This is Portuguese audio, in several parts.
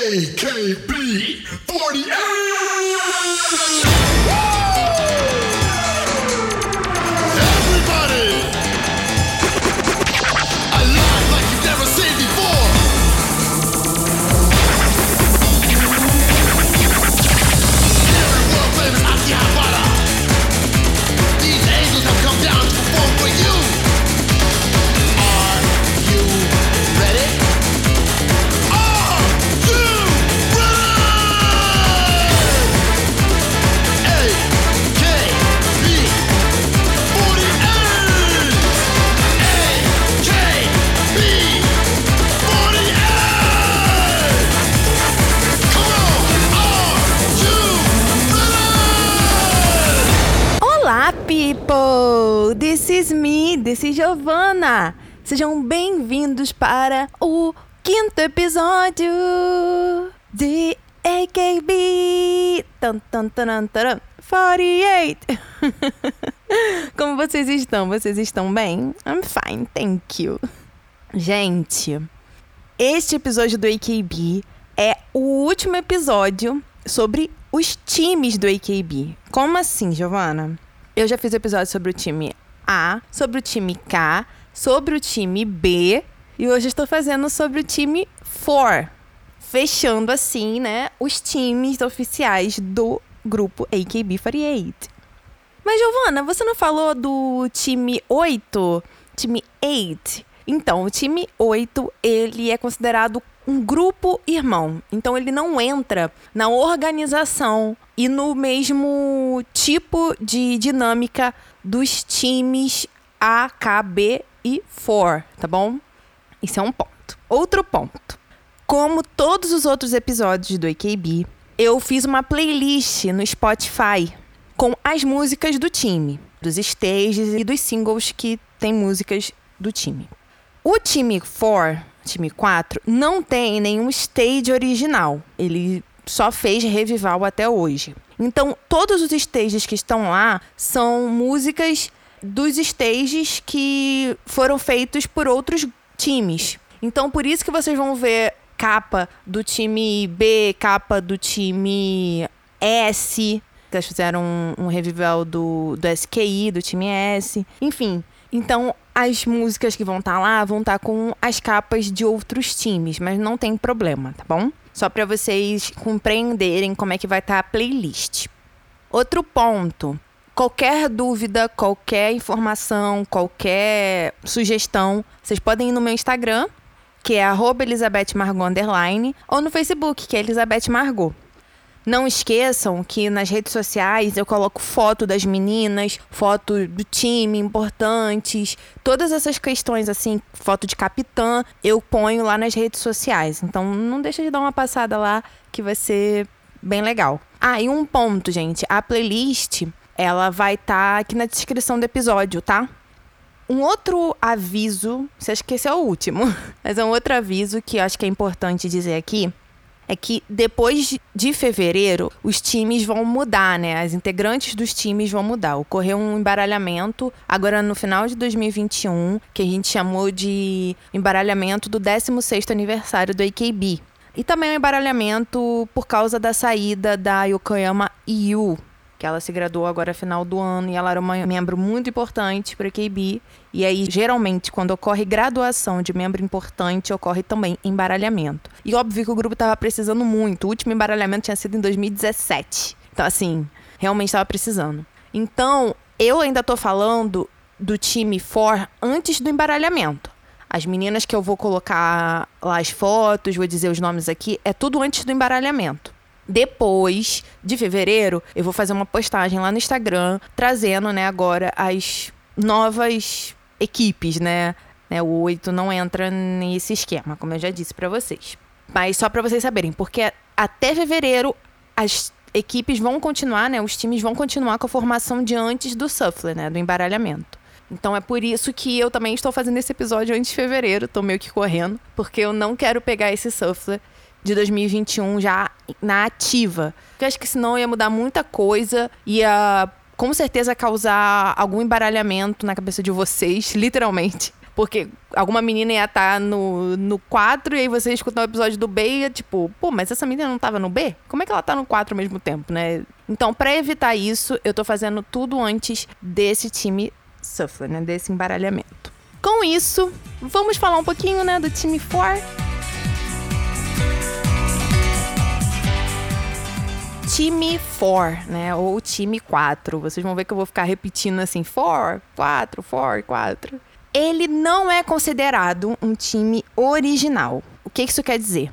AKB 48! People! This is me, this is Giovanna. Sejam bem-vindos para o quinto episódio de AKB tan, tan, taran, taran, 48. Como vocês estão? Vocês estão bem? I'm fine, thank you. Gente, este episódio do AKB é o último episódio sobre os times do AKB. Como assim, Giovana? Eu já fiz episódio sobre o time A, sobre o time K, sobre o time B e hoje estou fazendo sobre o time 4. Fechando assim, né, os times oficiais do grupo AKB48. Mas, Giovana, você não falou do time 8? Time 8? Então, o time 8, ele é considerado um grupo irmão. Então, ele não entra na organização e no mesmo tipo de dinâmica dos times A, K, B e 4, tá bom? Isso é um ponto. Outro ponto. Como todos os outros episódios do AKB, eu fiz uma playlist no Spotify com as músicas do time, dos stages e dos singles que tem músicas do time. O time 4, time 4, não tem nenhum stage original. Ele só fez revival até hoje. Então, todos os stages que estão lá são músicas dos stages que foram feitos por outros times. Então, por isso que vocês vão ver capa do time B, capa do time S. Eles fizeram um, um revival do, do SQI, do time S. Enfim, então as músicas que vão estar lá vão estar com as capas de outros times, mas não tem problema, tá bom? Só para vocês compreenderem como é que vai estar a playlist. Outro ponto. Qualquer dúvida, qualquer informação, qualquer sugestão, vocês podem ir no meu Instagram, que é arroba Margot ou no Facebook, que é Elizabeth Margot. Não esqueçam que nas redes sociais eu coloco foto das meninas, foto do time importantes, todas essas questões assim, foto de capitã, eu ponho lá nas redes sociais. Então não deixa de dar uma passada lá que vai ser bem legal. Ah, e um ponto, gente, a playlist, ela vai estar aqui na descrição do episódio, tá? Um outro aviso, você acha que esse é o último, mas é um outro aviso que eu acho que é importante dizer aqui, é que depois de fevereiro, os times vão mudar, né? As integrantes dos times vão mudar. Ocorreu um embaralhamento agora no final de 2021, que a gente chamou de embaralhamento do 16º aniversário do AKB. E também um embaralhamento por causa da saída da Yokoyama Yu, que ela se graduou agora final do ano e ela era uma membro muito importante para a KB. E aí, geralmente, quando ocorre graduação de membro importante, ocorre também embaralhamento. E óbvio que o grupo estava precisando muito. O último embaralhamento tinha sido em 2017. Então, assim, realmente estava precisando. Então, eu ainda tô falando do time for antes do embaralhamento. As meninas que eu vou colocar lá as fotos, vou dizer os nomes aqui, é tudo antes do embaralhamento. Depois de fevereiro, eu vou fazer uma postagem lá no Instagram, trazendo, né, agora as novas equipes, né? né o 8 não entra nesse esquema, como eu já disse para vocês. Mas só para vocês saberem, porque até fevereiro as equipes vão continuar, né? Os times vão continuar com a formação de antes do Suffler, né? Do embaralhamento. Então é por isso que eu também estou fazendo esse episódio antes de fevereiro, tô meio que correndo, porque eu não quero pegar esse Suffler de 2021 já na ativa. Porque acho que senão ia mudar muita coisa, ia com certeza causar algum embaralhamento na cabeça de vocês, literalmente. Porque alguma menina ia estar no, no 4 e aí você escuta o episódio do B e é tipo, pô, mas essa menina não tava no B? Como é que ela tá no 4 ao mesmo tempo, né? Então, pra evitar isso, eu tô fazendo tudo antes desse time suffer, né? Desse embaralhamento. Com isso, vamos falar um pouquinho, né, do time 4. Time 4, né? Ou time 4. Vocês vão ver que eu vou ficar repetindo assim: 4, 4, 4, 4. Ele não é considerado um time original. O que isso quer dizer?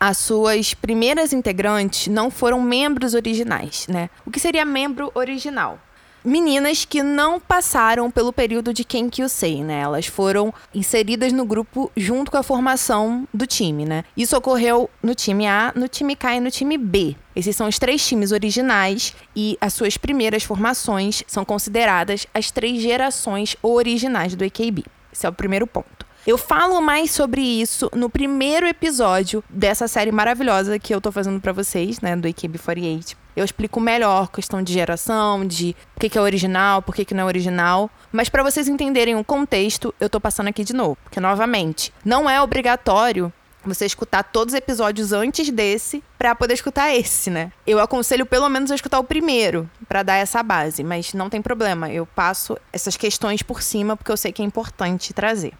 As suas primeiras integrantes não foram membros originais, né? O que seria membro original? Meninas que não passaram pelo período de Sei, né? Elas foram inseridas no grupo junto com a formação do time, né? Isso ocorreu no time A, no time K e no time B. Esses são os três times originais e as suas primeiras formações são consideradas as três gerações originais do AKB. Esse é o primeiro ponto. Eu falo mais sobre isso no primeiro episódio dessa série maravilhosa que eu tô fazendo para vocês, né, do AKB48. Eu explico melhor questão de geração, de o que, é original, por que, que não é original. Mas para vocês entenderem o contexto, eu tô passando aqui de novo. Porque, novamente, não é obrigatório você escutar todos os episódios antes desse para poder escutar esse, né? Eu aconselho pelo menos a escutar o primeiro para dar essa base, mas não tem problema, eu passo essas questões por cima porque eu sei que é importante trazer.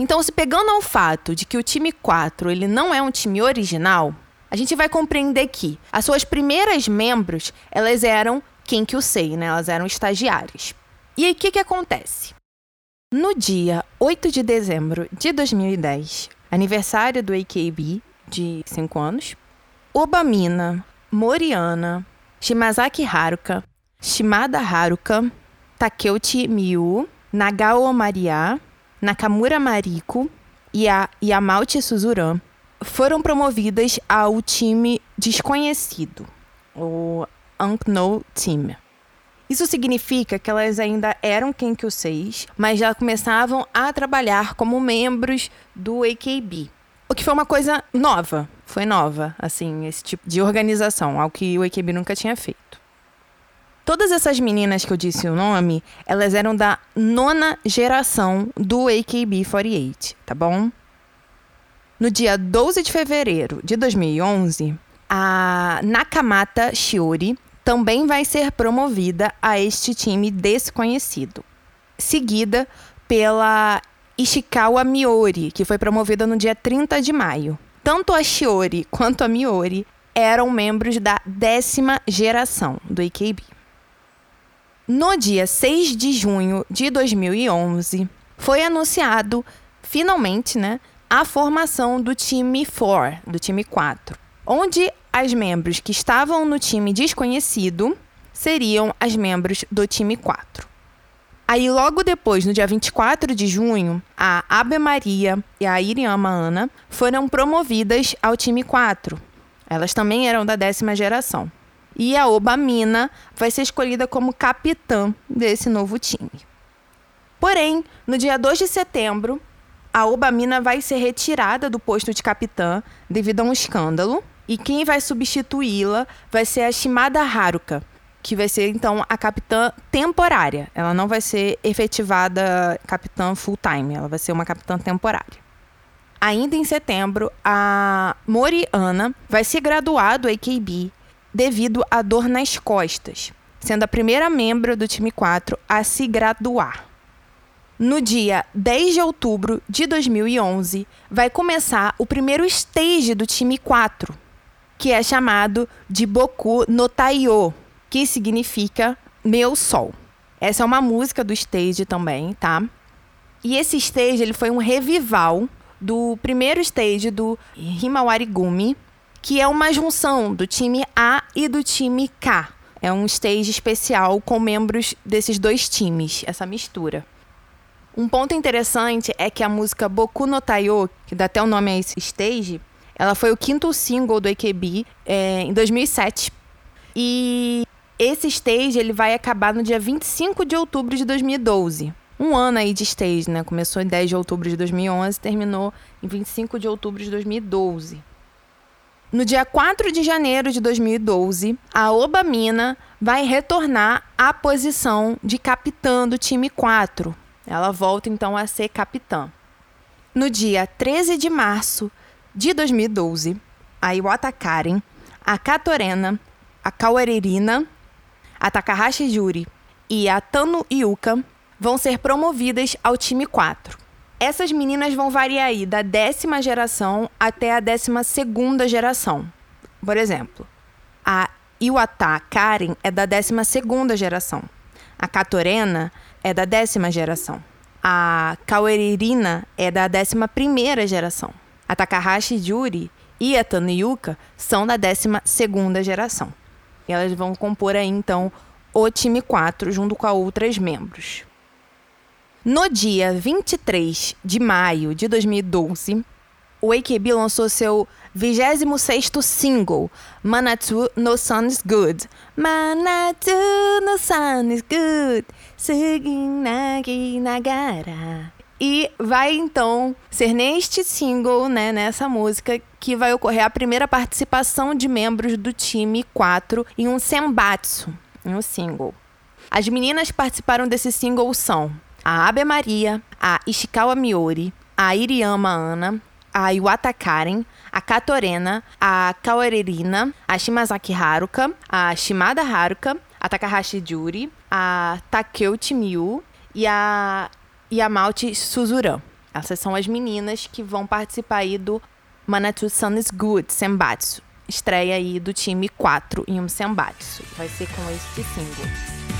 Então, se pegando ao fato de que o time 4 ele não é um time original, a gente vai compreender que as suas primeiras membros, elas eram quem que o sei, né? Elas eram estagiárias. E aí, o que, que acontece? No dia 8 de dezembro de 2010, aniversário do AKB, de 5 anos, Obamina, Moriana, Shimazaki Haruka, Shimada Haruka, Takeuchi Miyu, Nagao Maria, Nakamura Mariko e a Yamauchi Suzuran foram promovidas ao time desconhecido, o Unknown Team. Isso significa que elas ainda eram 6, mas já começavam a trabalhar como membros do AKB. O que foi uma coisa nova, foi nova, assim, esse tipo de organização, algo que o AKB nunca tinha feito. Todas essas meninas que eu disse o nome, elas eram da nona geração do AKB48, tá bom? No dia 12 de fevereiro de 2011, a Nakamata Shiori também vai ser promovida a este time desconhecido, seguida pela Ishikawa Miori, que foi promovida no dia 30 de maio. Tanto a Shiori quanto a Miori eram membros da décima geração do AKB. No dia 6 de junho de 2011, foi anunciado, finalmente, né, a formação do time 4, do time 4, onde as membros que estavam no time desconhecido seriam as membros do time 4. Aí, logo depois, no dia 24 de junho, a Abe Maria e a Iriama Ana foram promovidas ao time 4. Elas também eram da décima geração e a Obamina vai ser escolhida como capitã desse novo time. Porém, no dia 2 de setembro, a Obamina vai ser retirada do posto de capitã devido a um escândalo, e quem vai substituí-la vai ser a Shimada Haruka, que vai ser então a capitã temporária. Ela não vai ser efetivada capitã full-time, ela vai ser uma capitã temporária. Ainda em setembro, a Moriana vai se graduar do AKB devido à dor nas costas, sendo a primeira membro do time 4 a se graduar. No dia 10 de outubro de 2011, vai começar o primeiro stage do time 4, que é chamado de Boku no Taiyo, que significa Meu Sol. Essa é uma música do stage também, tá? E esse stage ele foi um revival do primeiro stage do Himawari Gumi, que é uma junção do time A e do time K. É um stage especial com membros desses dois times, essa mistura. Um ponto interessante é que a música Boku no Taiyo, que dá até o nome a esse stage, ela foi o quinto single do AKB é, em 2007. E esse stage ele vai acabar no dia 25 de outubro de 2012. Um ano aí de stage, né? Começou em 10 de outubro de 2011 terminou em 25 de outubro de 2012. No dia 4 de janeiro de 2012, a Obamina vai retornar à posição de capitã do time 4. Ela volta então a ser capitã. No dia 13 de março de 2012, a Iwata Karen, a Katorena, a Kawaririna, a Takahashi Juri e a Tano Yuka vão ser promovidas ao time 4. Essas meninas vão variar aí da décima geração até a décima segunda geração. Por exemplo, a Iwata Karen é da décima segunda geração. A Katorena é da décima geração. A Kaweririna é da décima primeira geração. A Takahashi Juri e a Taniyuka são da décima segunda geração. E elas vão compor aí, então, o time 4 junto com outras membros. No dia 23 de maio de 2012, o AKB lançou seu 26º single, Manatu no Sun is Good. Manatu no Sun is Good, Suginagi Nagara. E vai então ser neste single, né, nessa música, que vai ocorrer a primeira participação de membros do time 4 em um senbatsu, em um single. As meninas participaram desse single são a Abe Maria, a Ishikawa Miori, a Iriyama Ana, a Iwata Karen, a Katorena, a Kawarerina, a Shimazaki Haruka, a Shimada Haruka, a Takahashi Juri, a Takeuchi Miyu e a Yamauchi Suzuran. Essas são as meninas que vão participar aí do Manatu Sun is Good Senbatsu. Estreia aí do time 4 em um Senbatsu. Vai ser com este single.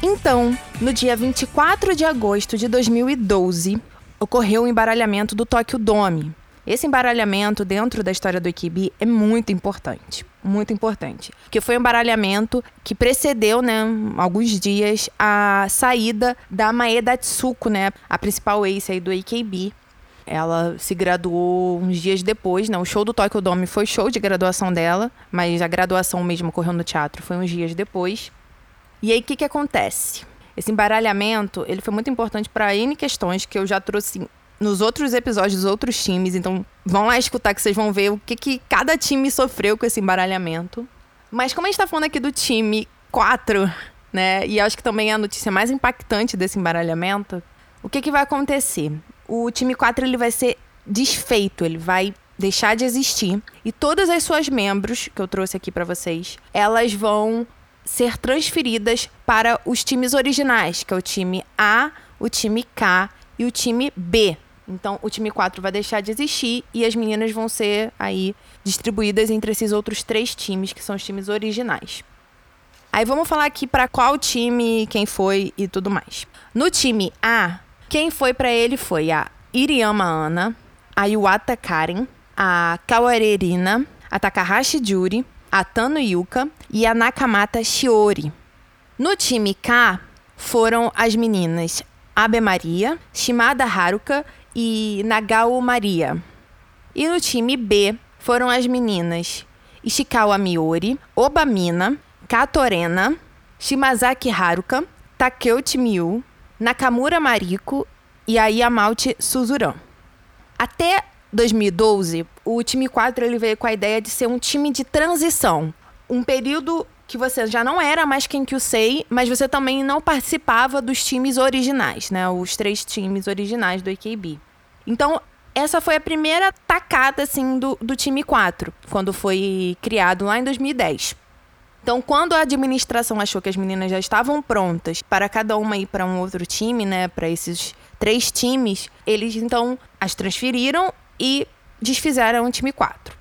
Então, no dia 24 de agosto de 2012, ocorreu o embaralhamento do Tokyo Dome. Esse embaralhamento dentro da história do Ikibi é muito importante, muito importante, porque foi um embaralhamento que precedeu, né, alguns dias a saída da Maeda Tsuko, né, a principal ace aí do AKB. Ela se graduou uns dias depois, né? O show do Tokyo Dome foi show de graduação dela, mas a graduação mesmo ocorreu no teatro foi uns dias depois. E aí, o que, que acontece? Esse embaralhamento, ele foi muito importante para N questões que eu já trouxe nos outros episódios dos outros times. Então, vão lá escutar que vocês vão ver o que, que cada time sofreu com esse embaralhamento. Mas como a gente tá falando aqui do time 4, né? E acho que também é a notícia mais impactante desse embaralhamento. O que, que vai acontecer? O time 4 ele vai ser desfeito, ele vai deixar de existir. E todas as suas membros, que eu trouxe aqui para vocês, elas vão ser transferidas para os times originais, que é o time A, o time K e o time B. Então, o time 4 vai deixar de existir e as meninas vão ser aí distribuídas entre esses outros três times, que são os times originais. Aí vamos falar aqui para qual time, quem foi e tudo mais. No time A, quem foi para ele foi a Iriyama Ana, a Yuata Karen, a Kawarerina, a Takahashi Juri, a Tano Yuka e a Nakamata Shiori. No time K foram as meninas Abe Maria, Shimada Haruka e Nagao Maria. E no time B foram as meninas Ishikawa Miori, Obamina, Katorena, Shimazaki Haruka, Takeuchi Miyu, Nakamura Mariko e a Suzuran. Até 2012, o time 4 ele veio com a ideia de ser um time de transição. Um período que você já não era mais quem que o sei, mas você também não participava dos times originais, né? Os três times originais do AKB. Então, essa foi a primeira tacada, assim, do, do time 4, quando foi criado lá em 2010. Então, quando a administração achou que as meninas já estavam prontas para cada uma ir para um outro time, né, para esses três times, eles então as transferiram e desfizeram o time 4.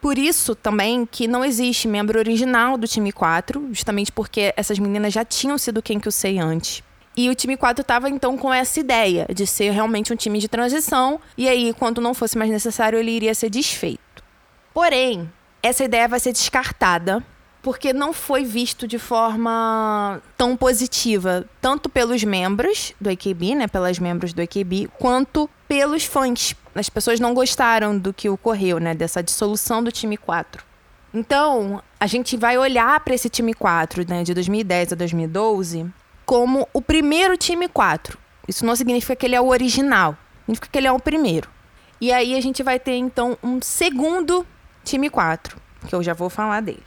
Por isso também que não existe membro original do time 4, justamente porque essas meninas já tinham sido quem que eu sei antes. E o time 4 estava então com essa ideia de ser realmente um time de transição, e aí, quando não fosse mais necessário, ele iria ser desfeito. Porém, essa ideia vai ser descartada porque não foi visto de forma tão positiva, tanto pelos membros do AKB, né, pelas membros do AKB, quanto pelos fãs. As pessoas não gostaram do que ocorreu, né, dessa dissolução do time 4. Então, a gente vai olhar para esse time 4, né, de 2010 a 2012, como o primeiro time 4. Isso não significa que ele é o original, significa que ele é o primeiro. E aí a gente vai ter então um segundo time 4 que eu já vou falar dele.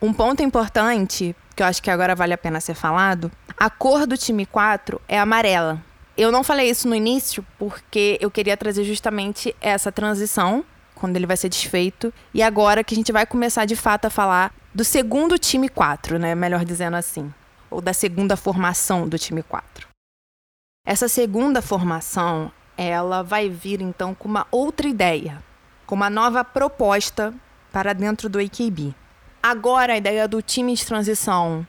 Um ponto importante, que eu acho que agora vale a pena ser falado, a cor do time 4 é amarela. Eu não falei isso no início porque eu queria trazer justamente essa transição, quando ele vai ser desfeito, e agora que a gente vai começar de fato a falar do segundo time 4, né? Melhor dizendo assim, ou da segunda formação do time 4. Essa segunda formação, ela vai vir então com uma outra ideia, com uma nova proposta para dentro do AKB. Agora a ideia do time de transição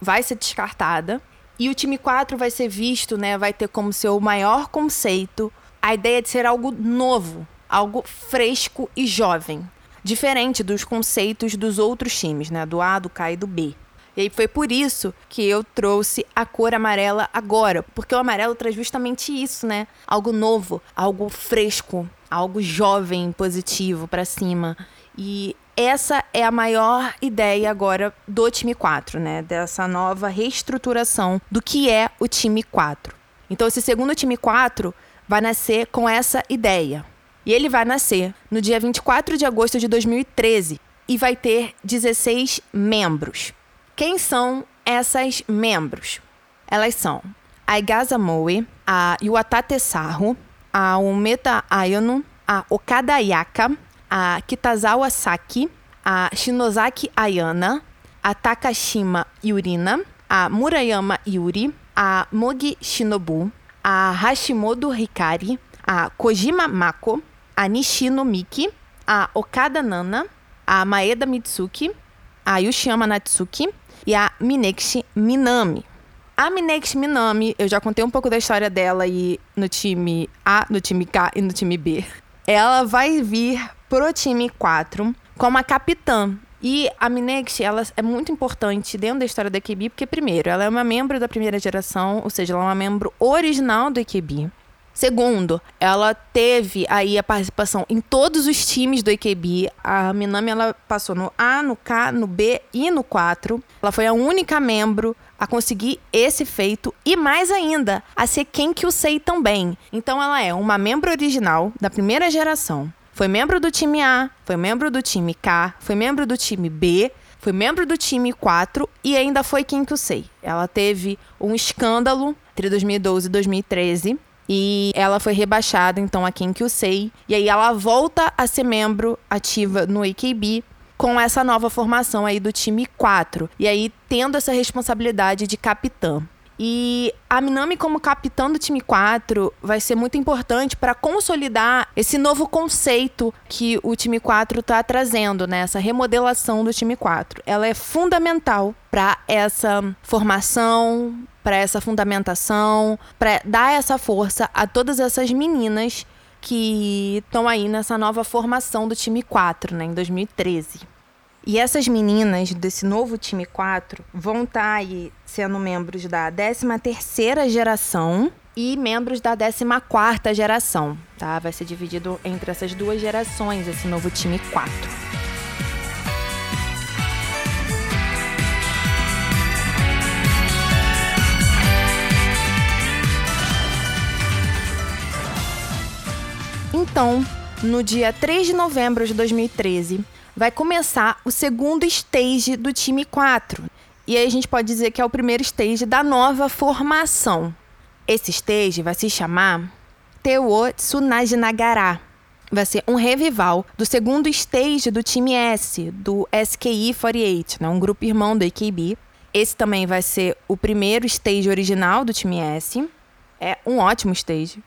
vai ser descartada e o time 4 vai ser visto, né, vai ter como seu maior conceito a ideia de ser algo novo, algo fresco e jovem, diferente dos conceitos dos outros times, né, do A, do K e do B. E aí foi por isso que eu trouxe a cor amarela agora, porque o amarelo traz justamente isso, né? Algo novo, algo fresco, algo jovem, positivo para cima. E essa é a maior ideia agora do time 4, né? Dessa nova reestruturação do que é o time 4. Então, esse segundo time 4 vai nascer com essa ideia. E ele vai nascer no dia 24 de agosto de 2013 e vai ter 16 membros. Quem são essas membros? Elas são a Igaza Moe, a Yuatate Saru, a Umeta Ayano, a Okada Yaka, a Kitazawa Saki, a Shinozaki Ayana, a Takashima Yurina, a Murayama Yuri, a Mogi Shinobu, a Hashimoto Hikari, a Kojima Mako, a Nishino Miki, a Okada Nana, a Maeda Mitsuki, a Yoshiyama Natsuki e a Minekshi Minami. A Minekshi Minami, eu já contei um pouco da história dela aí no time A, no time K e no time B. Ela vai vir pro time 4 como a capitã. E a Minexi, ela é muito importante dentro da história da EQB, porque, primeiro, ela é uma membro da primeira geração, ou seja, ela é uma membro original do EQB. Segundo, ela teve aí a participação em todos os times do EQB. A Minami ela passou no A, no K, no B e no 4. Ela foi a única membro a conseguir esse feito e mais ainda, a ser quem que o sei também. Então ela é uma membro original da primeira geração. Foi membro do time A, foi membro do time K, foi membro do time B, foi membro do time 4 e ainda foi quem que o sei. Ela teve um escândalo entre 2012 e 2013 e ela foi rebaixada então a quem que o sei. E aí ela volta a ser membro ativa no AKB com essa nova formação aí do time 4. E aí tendo essa responsabilidade de capitã. E a Minami, como capitã do time 4, vai ser muito importante para consolidar esse novo conceito que o time 4 está trazendo, né? Essa remodelação do time 4. Ela é fundamental para essa formação, para essa fundamentação, para dar essa força a todas essas meninas que estão aí nessa nova formação do time 4, né, em 2013. E essas meninas desse novo time 4 vão estar tá aí sendo membros da 13ª geração e membros da 14ª geração, tá? Vai ser dividido entre essas duas gerações esse novo time 4. Então, no dia 3 de novembro de 2013, vai começar o segundo stage do time 4. E aí a gente pode dizer que é o primeiro stage da nova formação. Esse stage vai se chamar Tewo Tsunajinagara. Vai ser um revival do segundo stage do time S, do SKI 48, né? um grupo irmão do AKB. Esse também vai ser o primeiro stage original do time S. É um ótimo stage.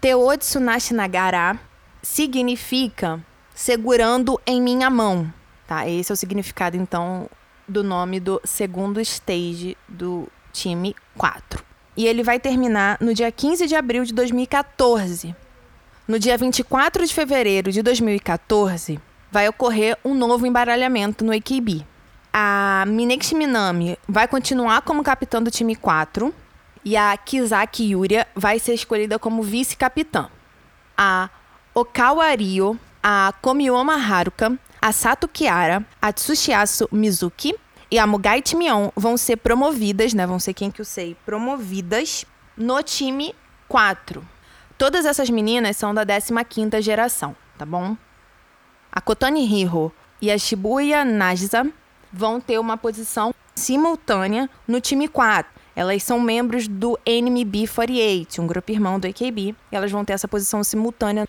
Tewo Tsunajinagara significa segurando em minha mão, tá? Esse é o significado então do nome do segundo stage do time 4. E ele vai terminar no dia 15 de abril de 2014. No dia 24 de fevereiro de 2014, vai ocorrer um novo embaralhamento no AKB. A Minekshi Minami vai continuar como capitã do time 4 e a Kizaki Yuria vai ser escolhida como vice-capitã. A Okawa Ryo a Komioma Haruka, a Sato Kiara, a Tsushiasu Mizuki e a Mugai Timion vão ser promovidas, né? Vão ser quem que eu sei, promovidas no time 4. Todas essas meninas são da 15ª geração, tá bom? A Kotoni Hiro e a Shibuya Nagisa vão ter uma posição simultânea no time 4. Elas são membros do NMB48, um grupo irmão do AKB, e elas vão ter essa posição simultânea.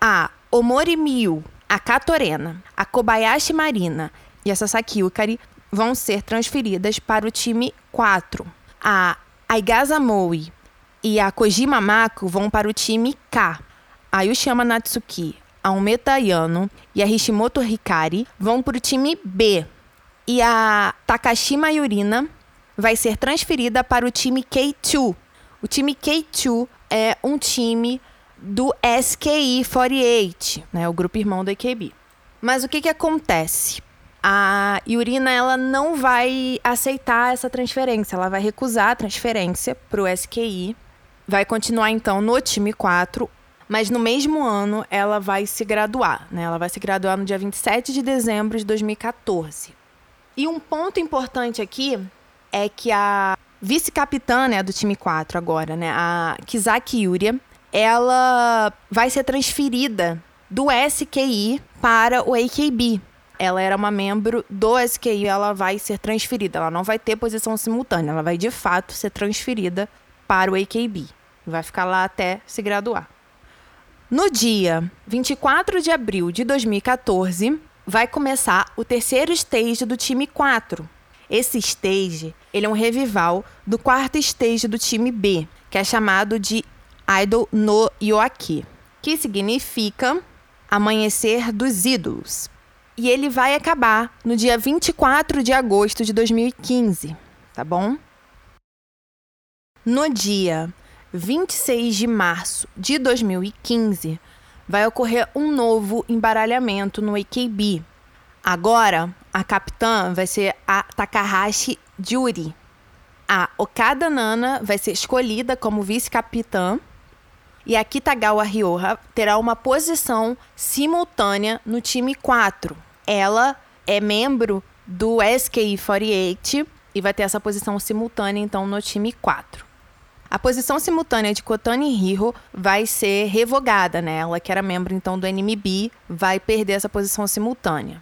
A Omori a Katorena, a Kobayashi Marina e a Sasaki Yukari vão ser transferidas para o time 4. A Aigasa Moe e a Kojima Mako vão para o time K. A Yushiyama Natsuki, a Umeta Yano e a Hishimoto Hikari vão para o time B. E a Takashima Yurina vai ser transferida para o time K2. O time K2 é um time do SKI 48, né, o grupo irmão do AKB. Mas o que, que acontece? A Yurina ela não vai aceitar essa transferência, ela vai recusar a transferência para o SKI. Vai continuar então no time 4, mas no mesmo ano ela vai se graduar, né? Ela vai se graduar no dia 27 de dezembro de 2014. E um ponto importante aqui é que a vice-capitã né, do time 4 agora, né, a Kizaki Yuria, ela vai ser transferida do SKI para o AKB. Ela era uma membro do SKI, ela vai ser transferida. Ela não vai ter posição simultânea, ela vai de fato ser transferida para o AKB. Vai ficar lá até se graduar. No dia 24 de abril de 2014, vai começar o terceiro stage do time 4. Esse stage, ele é um revival do quarto stage do time B, que é chamado de Idol no Yoaki, que significa Amanhecer dos Ídolos. E ele vai acabar no dia 24 de agosto de 2015, tá bom? No dia 26 de março de 2015, vai ocorrer um novo embaralhamento no AKB. Agora, a capitã vai ser a Takahashi Juri. A Okada Nana vai ser escolhida como vice-capitã. E a Kitagawa Ryoha terá uma posição simultânea no time 4. Ela é membro do SKI 48 e vai ter essa posição simultânea então no time 4. A posição simultânea de Kotani Hiro vai ser revogada, né? Ela que era membro então do NMB vai perder essa posição simultânea.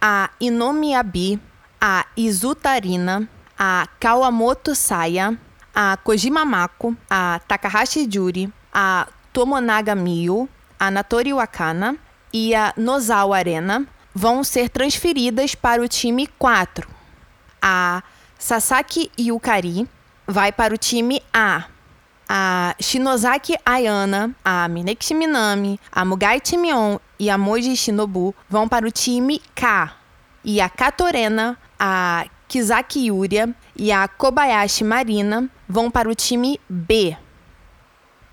A Inomiyabi, a Izutarina, a Kawamoto Saya, a Kojima Mako, a Takahashi Juri, a Tomonaga Miyu, a Natori Wakana e a Nozawa Arena vão ser transferidas para o time 4. A Sasaki Yukari vai para o time A. A Shinozaki Ayana, a Mineki Minami, a Mugai Timion e a Moji Shinobu vão para o time K. E a Katorena, a Kizaki Yuria e a Kobayashi Marina vão para o time B.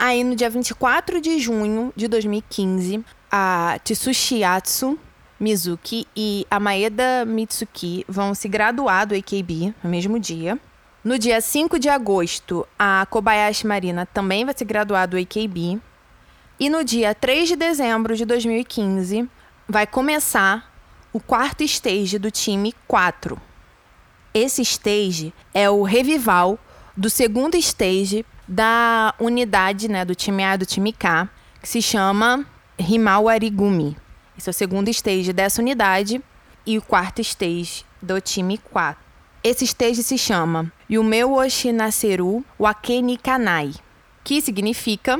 Aí no dia 24 de junho de 2015, a Tsushi Atsu Mizuki e a Maeda Mitsuki vão se graduar do AKB no mesmo dia. No dia 5 de agosto, a Kobayashi Marina também vai se graduar do AKB. E no dia 3 de dezembro de 2015, vai começar o quarto stage do time 4. Esse stage é o revival do segundo stage da unidade né, do time A e do time K, que se chama Himawarigumi. Esse é o segundo stage dessa unidade e o quarto stage do time 4. Esse stage se chama Yumeu Oshinaseru Wakeni Kanai, que significa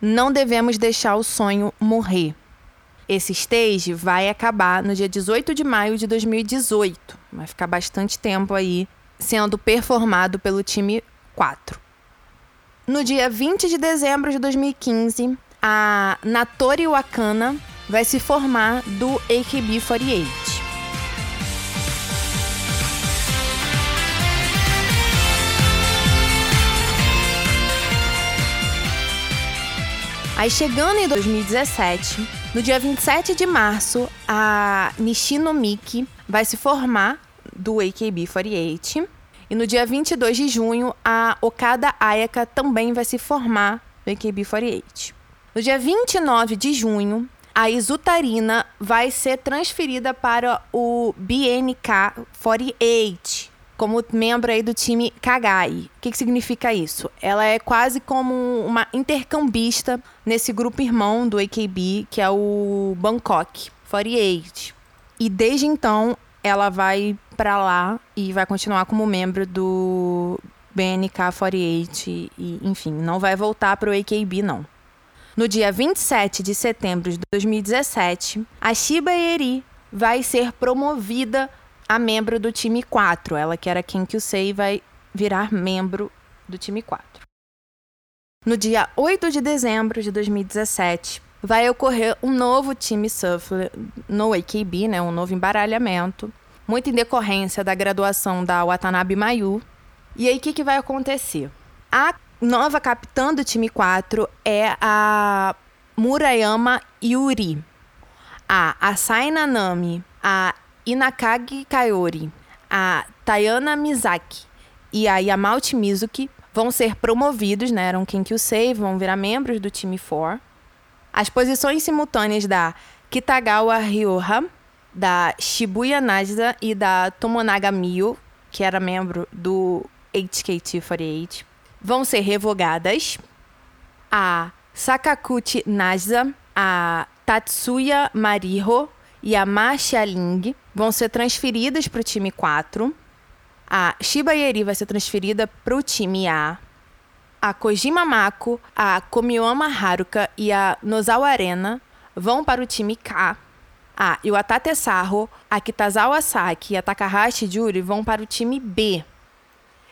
Não devemos deixar o sonho morrer. Esse stage vai acabar no dia 18 de maio de 2018. Vai ficar bastante tempo aí sendo performado pelo time 4. No dia 20 de dezembro de 2015, a Natori Wakana vai se formar do AKB48. Aí chegando em 2017, no dia 27 de março, a Nishino Miki vai se formar do AKB48. E no dia 22 de junho, a Okada Ayaka também vai se formar do AKB48. No dia 29 de junho, a Izutarina vai ser transferida para o BNK48 como membro aí do time Kagai. O que, que significa isso? Ela é quase como uma intercambista nesse grupo irmão do AKB, que é o Bangkok 48. E desde então, ela vai pra lá e vai continuar como membro do BNK48 e, enfim, não vai voltar pro AKB não. No dia 27 de setembro de 2017, a Shiba Eri vai ser promovida a membro do time 4. Ela que era quem que sei vai virar membro do time 4. No dia 8 de dezembro de 2017, vai ocorrer um novo time Shuffle no AKB, né, um novo embaralhamento, muito em decorrência da graduação da Watanabe Mayu. E aí o que, que vai acontecer? A nova capitã do time 4 é a Murayama Yuri. A Asai Nanami, a Inakagi Kaiori, a Tayana Mizaki e a Yamauchi Mizuki vão ser promovidos, né? Eram sei, vão virar membros do time 4. As posições simultâneas da Kitagawa Ryoha, da Shibuya Najda e da Tomonaga Mio, que era membro do HKT48, vão ser revogadas. A Sakakuchi Najda, a Tatsuya Mariho e a Ma Xialing vão ser transferidas para o time 4. A Shiba Eri vai ser transferida para o time A. A Kojima Mako, a Komiyama Haruka e a Nozawa Arena vão para o time K. A Iwatate Saho, a Kitazawa Saki e a Takahashi Juri vão para o time B.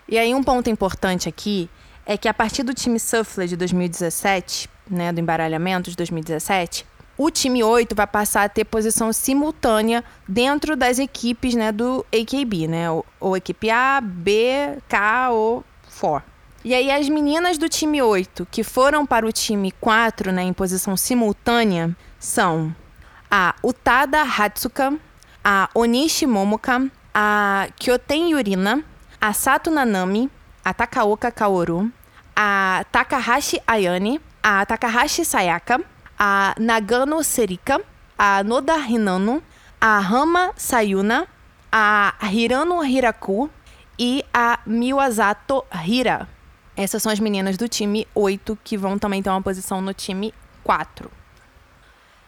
E aí um ponto importante aqui é que a partir do time Suffler de 2017, né, do embaralhamento de 2017, o time 8 vai passar a ter posição simultânea dentro das equipes né, do AKB, né? Ou, ou equipe A, B, K ou 4. E aí as meninas do time 8 que foram para o time 4 né, em posição simultânea são a Utada Hatsuka, a Onishi Momoka, a Kyoten Yurina, a Sato Nanami, a Takaoka Kaoru, a Takahashi Ayane, a Takahashi Sayaka, a Nagano Serika, a Noda Hinano, a Rama Sayuna, a Hirano Hiraku e a Miwazato Hira. Essas são as meninas do time 8 que vão também ter uma posição no time 4.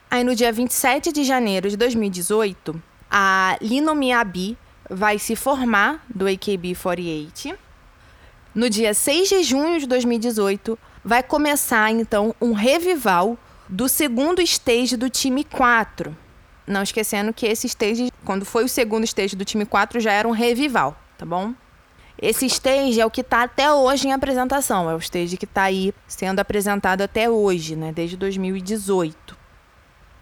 Aí no dia 27 de janeiro de 2018, a Lino Miyabi vai se formar do AKB48. No dia 6 de junho de 2018, vai começar então um revival do segundo stage do time 4. Não esquecendo que esse stage, quando foi o segundo stage do time 4, já era um revival, tá bom? Esse stage é o que está até hoje em apresentação, é o stage que está aí sendo apresentado até hoje, né, desde 2018.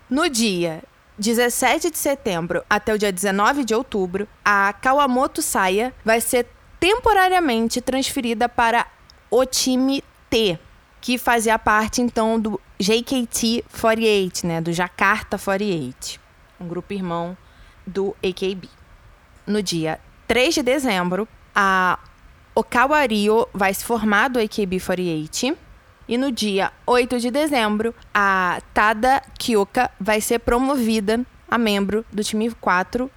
No dia 17 de setembro até o dia 19 de outubro, a Kawamoto Saya vai ser temporariamente transferida para o time T, que fazia parte então do JKT48, né, do Jakarta 48, um grupo irmão do AKB. No dia 3 de dezembro, a Okawa Rio vai se formar do AKB48. E no dia 8 de dezembro, a Tada Kyoka vai ser promovida a membro do time 4.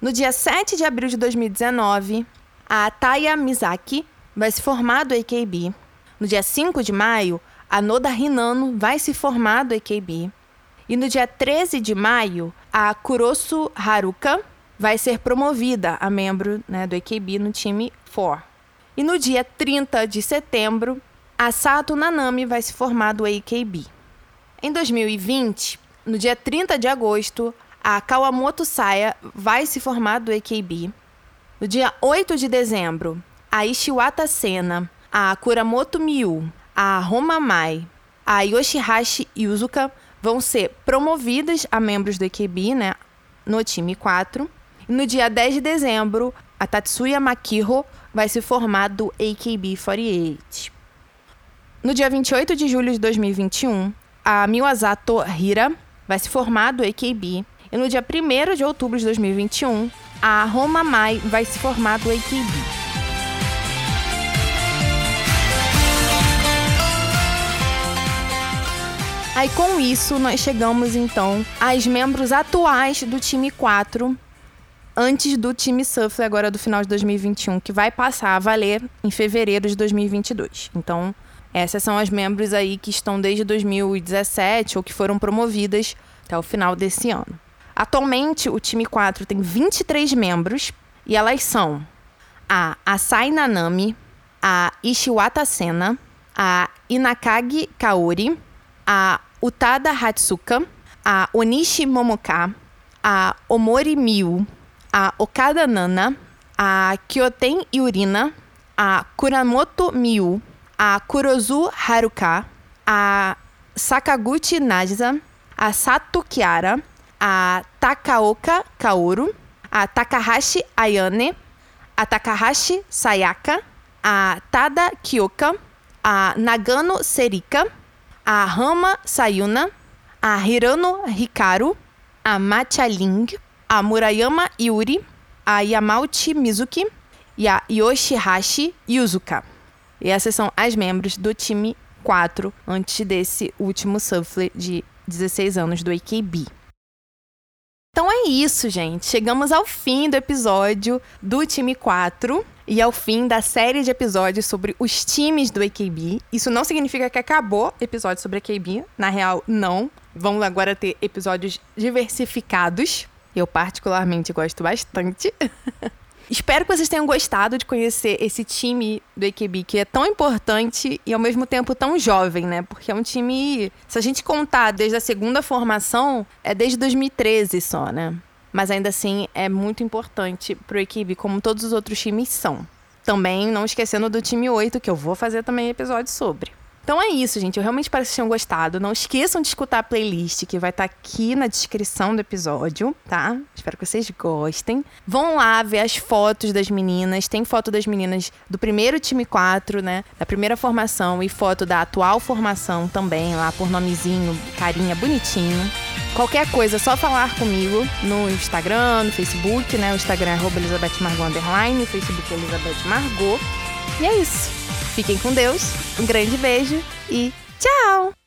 No dia 7 de abril de 2019, a Taya Mizaki vai se formar do AKB. No dia 5 de maio, a Noda Hinano vai se formar do EKB. E no dia 13 de maio, a Kurosu Haruka vai ser promovida a membro né, do EKB no time 4. E no dia 30 de setembro, a Sato Nanami vai se formar do AKB. Em 2020, no dia 30 de agosto, a Kawamoto Saya vai se formar do AKB. No dia 8 de dezembro, a Ishiwata Sena a Kuramoto Miyu, a Roma Mai, a Yoshihashi Yuzuka vão ser promovidas a membros do EKB, né, no time 4. No dia 10 de dezembro, a Tatsuya Makiro vai se formar do AKB48. No dia 28 de julho de 2021, a Miwazato Hira vai se formar do AKB. E no dia 1 de outubro de 2021, a Roma Mai vai se formar do AKB. Aí com isso nós chegamos então aos membros atuais do time 4, antes do time Shuffle agora do final de 2021, que vai passar a valer em fevereiro de 2022. Então, essas são as membros aí que estão desde 2017 ou que foram promovidas até o final desse ano. Atualmente, o time 4 tem 23 membros e elas são a Asai Nanami, a Ishiwata Sena, a Inakagi Kaori, a Utada Hatsuka, a Onishi Momoka, a Omori Miu, a Okada Nana, a Kyoten Yurina, a Kuramoto Miu, a Kurozu Haruka, a Sakaguchi Naja, a Sato Kiara, a Takaoka Kaoru, a Takahashi Ayane, a Takahashi Sayaka, a Tada Kyoka, a Nagano Serika, a Rama Sayuna, a Hirano Hikaru, a Macha Ling, a Murayama Yuri, a Yamauchi Mizuki e a Yoshihashi Yuzuka. E essas são as membros do time 4 antes desse último Shuffle de 16 anos do AKB. Então é isso, gente. Chegamos ao fim do episódio do time 4 e ao fim da série de episódios sobre os times do AKB. Isso não significa que acabou episódio sobre AKB. Na real, não. Vamos agora ter episódios diversificados. Eu particularmente gosto bastante. Espero que vocês tenham gostado de conhecer esse time do AKB, que é tão importante e ao mesmo tempo tão jovem, né? Porque é um time, se a gente contar desde a segunda formação, é desde 2013 só, né? Mas ainda assim é muito importante pro AKB, como todos os outros times são. Também não esquecendo do time 8, que eu vou fazer também episódio sobre. Então é isso, gente. Eu realmente espero que vocês tenham gostado. Não esqueçam de escutar a playlist que vai estar tá aqui na descrição do episódio, tá? Espero que vocês gostem. Vão lá ver as fotos das meninas. Tem foto das meninas do primeiro time 4, né? Da primeira formação e foto da atual formação também, lá por nomezinho, carinha bonitinho. Qualquer coisa, é só falar comigo no Instagram, no Facebook, né? O Instagram é Elizabeth Margot Underline, o Facebook é Elizabeth Margot. E é isso. Fiquem com Deus, um grande beijo e tchau!